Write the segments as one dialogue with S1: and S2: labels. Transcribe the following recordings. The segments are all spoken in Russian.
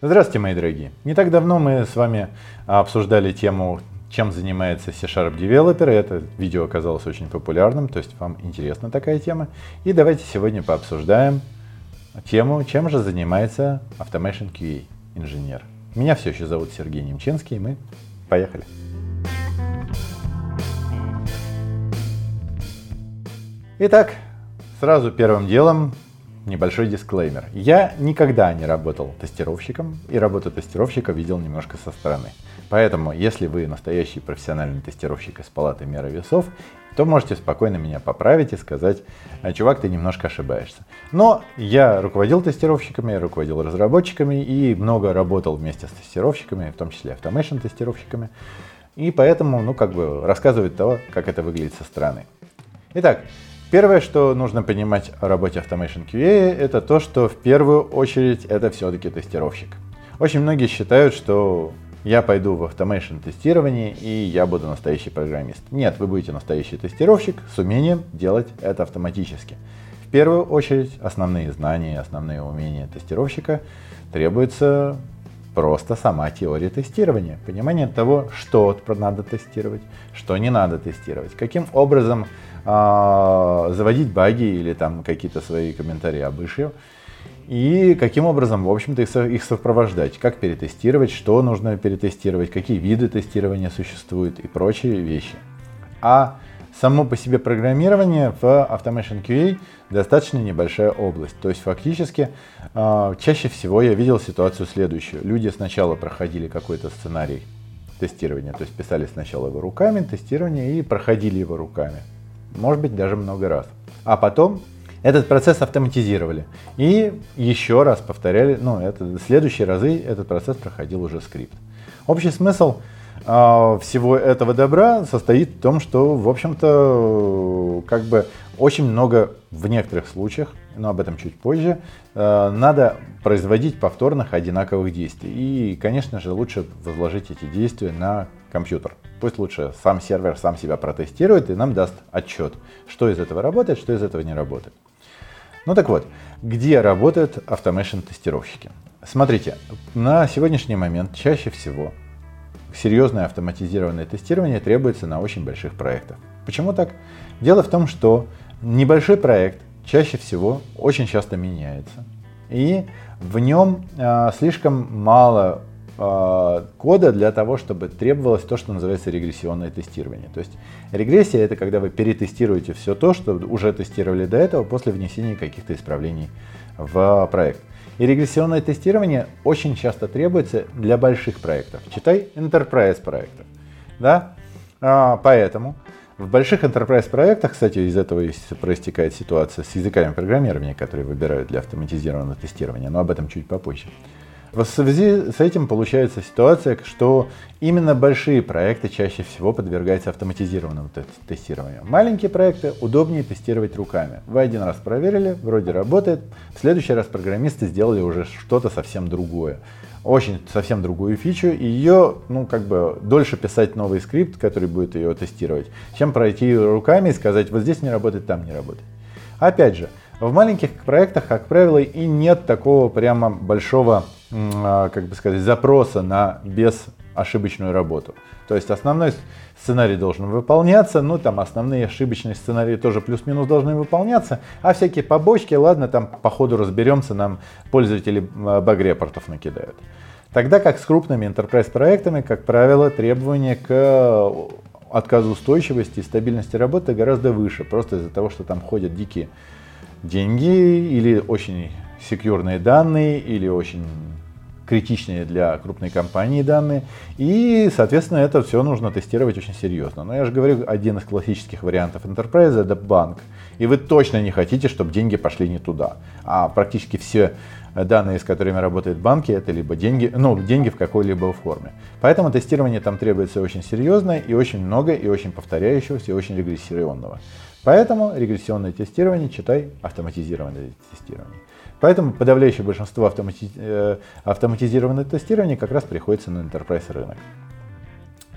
S1: Здравствуйте, мои дорогие. Не так давно мы с вами обсуждали тему, чем занимается C-Sharp Developer. Это видео оказалось очень популярным, то есть вам интересна такая тема. И давайте сегодня пообсуждаем тему, чем же занимается Automation QA инженер. Меня все еще зовут Сергей Немченский, и мы поехали. Итак, сразу первым делом небольшой дисклеймер. Я никогда не работал тестировщиком, и работу тестировщика видел немножко со стороны. Поэтому, если вы настоящий профессиональный тестировщик из палаты меры весов, то можете спокойно меня поправить и сказать, «А, чувак, ты немножко ошибаешься. Но я руководил тестировщиками, руководил разработчиками и много работал вместе с тестировщиками, в том числе автомейшн тестировщиками. И поэтому, ну, как бы рассказывать то, как это выглядит со стороны. Итак, Первое, что нужно понимать о работе Automation QA, это то, что в первую очередь это все-таки тестировщик. Очень многие считают, что я пойду в Automation тестирование и я буду настоящий программист. Нет, вы будете настоящий тестировщик с умением делать это автоматически. В первую очередь основные знания, основные умения тестировщика требуется просто сама теория тестирования, понимание того, что надо тестировать, что не надо тестировать, каким образом а, заводить баги или там какие-то свои комментарии об issue. И каким образом, в общем-то, их, их сопровождать, как перетестировать, что нужно перетестировать, какие виды тестирования существуют и прочие вещи. А само по себе программирование в Automation QA достаточно небольшая область. То есть фактически а, чаще всего я видел ситуацию следующую. Люди сначала проходили какой-то сценарий тестирования, то есть писали сначала его руками, тестирование и проходили его руками может быть даже много раз. А потом этот процесс автоматизировали и еще раз повторяли, ну, это, следующие разы этот процесс проходил уже скрипт. Общий смысл всего этого добра состоит в том, что, в общем-то, как бы очень много в некоторых случаях, но об этом чуть позже, э, надо производить повторных одинаковых действий. И, конечно же, лучше возложить эти действия на компьютер. Пусть лучше сам сервер сам себя протестирует и нам даст отчет, что из этого работает, что из этого не работает. Ну так вот, где работают automation тестировщики? Смотрите, на сегодняшний момент чаще всего серьезное автоматизированное тестирование требуется на очень больших проектах. Почему так? Дело в том, что небольшой проект чаще всего очень часто меняется. И в нем э, слишком мало э, кода для того, чтобы требовалось то, что называется регрессионное тестирование. То есть регрессия это когда вы перетестируете все то, что уже тестировали до этого после внесения каких-то исправлений в проект. И регрессионное тестирование очень часто требуется для больших проектов. Читай enterprise проектов. Да? А, поэтому в больших enterprise проектах, кстати, из этого проистекает ситуация с языками программирования, которые выбирают для автоматизированного тестирования, но об этом чуть попозже. В связи с этим получается ситуация, что именно большие проекты чаще всего подвергаются автоматизированному тестированию. Маленькие проекты удобнее тестировать руками. Вы один раз проверили, вроде работает, в следующий раз программисты сделали уже что-то совсем другое. Очень совсем другую фичу, и ее, ну, как бы, дольше писать новый скрипт, который будет ее тестировать, чем пройти руками и сказать, вот здесь не работает, там не работает. Опять же, в маленьких проектах, как правило, и нет такого прямо большого как бы сказать, запроса на безошибочную работу. То есть основной сценарий должен выполняться, ну там основные ошибочные сценарии тоже плюс-минус должны выполняться, а всякие побочки, ладно, там по ходу разберемся, нам пользователи а, баг-репортов накидают. Тогда как с крупными enterprise проектами, как правило, требования к отказоустойчивости и стабильности работы гораздо выше, просто из-за того, что там ходят дикие деньги или очень секьюрные данные, или очень критичные для крупной компании данные. И, соответственно, это все нужно тестировать очень серьезно. Но я же говорю, один из классических вариантов enterprise это банк. И вы точно не хотите, чтобы деньги пошли не туда. А практически все данные, с которыми работают банки, это либо деньги, ну, деньги в какой-либо форме. Поэтому тестирование там требуется очень серьезное и очень много, и очень повторяющегося, и очень регрессионного. Поэтому регрессионное тестирование, читай автоматизированное тестирование. Поэтому подавляющее большинство автомати... Э, автоматизированного тестирования как раз приходится на enterprise рынок.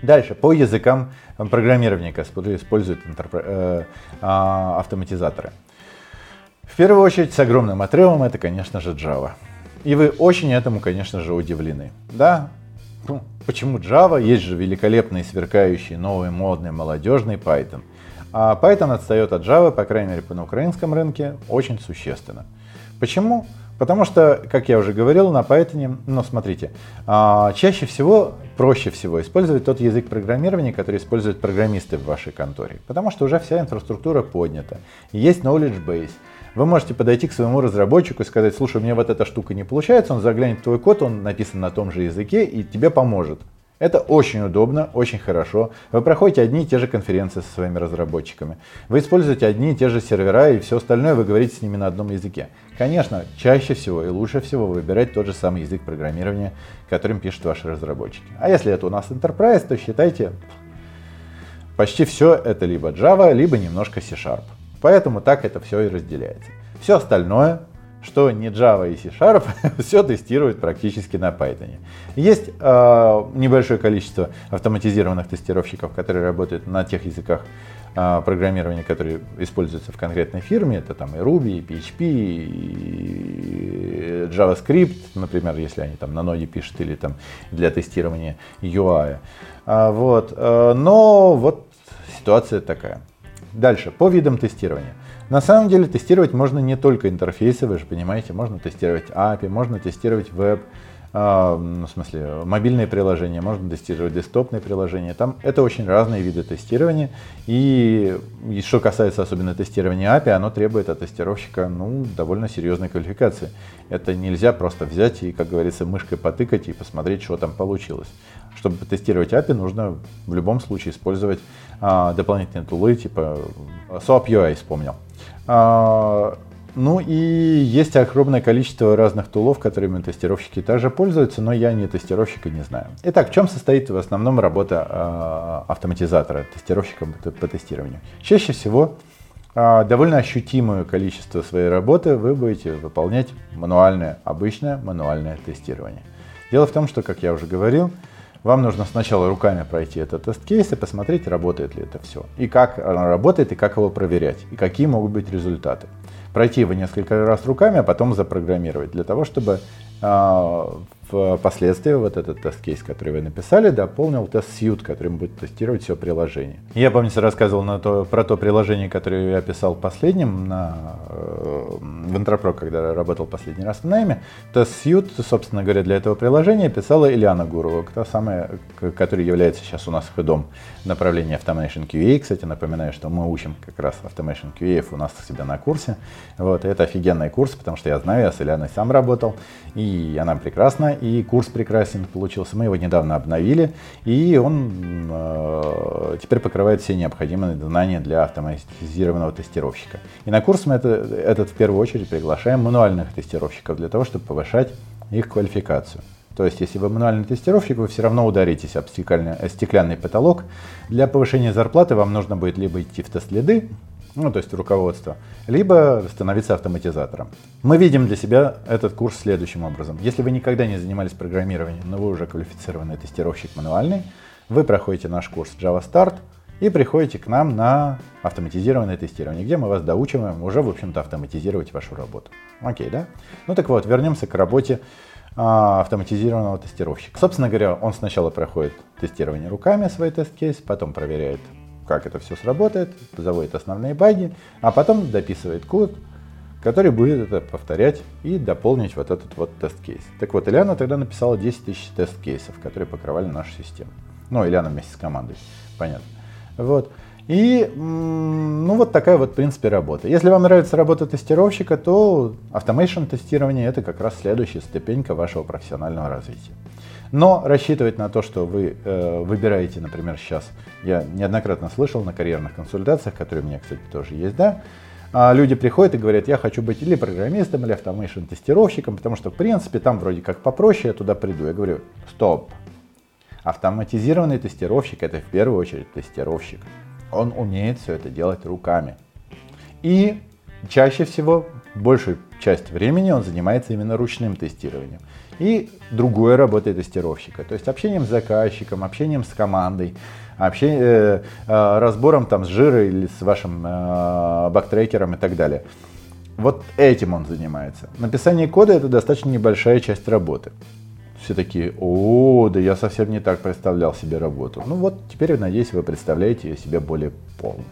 S1: Дальше, по языкам программирования, которые используют интерпre... э, а, автоматизаторы. В первую очередь, с огромным отрывом, это, конечно же, Java. И вы очень этому, конечно же, удивлены. Да, ну, почему Java? Есть же великолепный, сверкающий, новый, модный, молодежный Python. А Python отстает от Java, по крайней мере, на украинском рынке, очень существенно. Почему? Потому что, как я уже говорил, на Python, ну смотрите, а, чаще всего, проще всего использовать тот язык программирования, который используют программисты в вашей конторе. Потому что уже вся инфраструктура поднята. Есть knowledge base. Вы можете подойти к своему разработчику и сказать, слушай, у меня вот эта штука не получается, он заглянет в твой код, он написан на том же языке и тебе поможет. Это очень удобно, очень хорошо. Вы проходите одни и те же конференции со своими разработчиками. Вы используете одни и те же сервера и все остальное вы говорите с ними на одном языке. Конечно, чаще всего и лучше всего выбирать тот же самый язык программирования, которым пишут ваши разработчики. А если это у нас Enterprise, то считайте, почти все это либо Java, либо немножко C-Sharp. Поэтому так это все и разделяется. Все остальное, что не Java и C-Sharp, все тестируют практически на Python. Есть э, небольшое количество автоматизированных тестировщиков, которые работают на тех языках э, программирования, которые используются в конкретной фирме. Это там и Ruby, и PHP, и JavaScript, например, если они там на ноде пишут или там для тестирования UI. А, вот. Э, но вот ситуация такая. Дальше, по видам тестирования. На самом деле тестировать можно не только интерфейсы, вы же понимаете, можно тестировать API, можно тестировать веб, э, в смысле мобильные приложения, можно тестировать десктопные приложения. Там это очень разные виды тестирования. И, и что касается особенно тестирования API, оно требует от тестировщика ну, довольно серьезной квалификации. Это нельзя просто взять и, как говорится, мышкой потыкать и посмотреть, что там получилось. Чтобы потестировать API, нужно в любом случае использовать а, дополнительные тулы, типа SOAP UI вспомнил. А, ну и есть огромное количество разных тулов, которыми тестировщики также пользуются, но я не тестировщик и не знаю. Итак, в чем состоит в основном работа э, автоматизатора, тестировщика по тестированию? Чаще всего э, довольно ощутимое количество своей работы вы будете выполнять мануальное, обычное мануальное тестирование. Дело в том, что, как я уже говорил, вам нужно сначала руками пройти этот тест-кейс и посмотреть, работает ли это все. И как оно работает, и как его проверять, и какие могут быть результаты. Пройти его несколько раз руками, а потом запрограммировать, для того, чтобы э, впоследствии вот этот тест-кейс, который вы написали, дополнил тест-сьют, которым будет тестировать все приложение. Я, помнится, рассказывал на то, про то приложение, которое я писал последним на, э, в Интропро, когда работал последний раз в найме. Тест-сьют, собственно говоря, для этого приложения писала Ильяна Гурова, та самая, которая является сейчас у нас ходом направления Automation QA. Кстати, напоминаю, что мы учим как раз Automation QA у нас у себя на курсе. Вот, это офигенный курс, потому что я знаю, я с Ильяной сам работал, и она прекрасна, и курс прекрасен получился. Мы его недавно обновили, и он э, теперь покрывает все необходимые знания для автоматизированного тестировщика. И на курс мы это, этот в первую очередь приглашаем мануальных тестировщиков для того, чтобы повышать их квалификацию. То есть, если вы мануальный тестировщик, вы все равно ударитесь об стеклянный, стеклянный потолок. Для повышения зарплаты вам нужно будет либо идти в тест-лиды, ну, то есть руководство, либо становиться автоматизатором. Мы видим для себя этот курс следующим образом. Если вы никогда не занимались программированием, но вы уже квалифицированный тестировщик мануальный, вы проходите наш курс Java Start и приходите к нам на автоматизированное тестирование, где мы вас доучиваем уже, в общем-то, автоматизировать вашу работу. Окей, да? Ну так вот, вернемся к работе а, автоматизированного тестировщика. Собственно говоря, он сначала проходит тестирование руками свой тест-кейс, потом проверяет как это все сработает, заводит основные баги, а потом дописывает код, который будет это повторять и дополнить вот этот вот тест-кейс. Так вот, Ильяна тогда написала 10 тысяч тест-кейсов, которые покрывали нашу систему. Ну, Ильяна вместе с командой, понятно. Вот. И, ну, вот такая вот, в принципе, работа. Если вам нравится работа тестировщика, то automation тестирование это как раз следующая ступенька вашего профессионального развития. Но рассчитывать на то, что вы э, выбираете, например, сейчас, я неоднократно слышал на карьерных консультациях, которые у меня, кстати, тоже есть, да, а люди приходят и говорят, я хочу быть или программистом, или автомейшн тестировщиком, потому что, в принципе, там вроде как попроще, я туда приду. Я говорю, стоп, автоматизированный тестировщик это в первую очередь тестировщик. Он умеет все это делать руками. И чаще всего, большую часть времени он занимается именно ручным тестированием и другое работой тестировщика. То есть общением с заказчиком, общением с командой, общение, э, э, разбором там с жирой или с вашим э, бактрекером и так далее. Вот этим он занимается. Написание кода это достаточно небольшая часть работы. Все такие, о, да я совсем не так представлял себе работу. Ну вот, теперь, надеюсь, вы представляете ее себе более полно.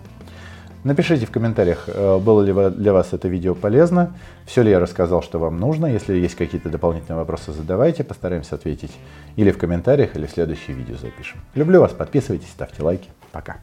S1: Напишите в комментариях, э, было ли для вас это видео полезно, все ли я рассказал, что вам нужно. Если есть какие-то дополнительные вопросы, задавайте, постараемся ответить или в комментариях, или в следующее видео запишем. Люблю вас, подписывайтесь, ставьте лайки. Пока.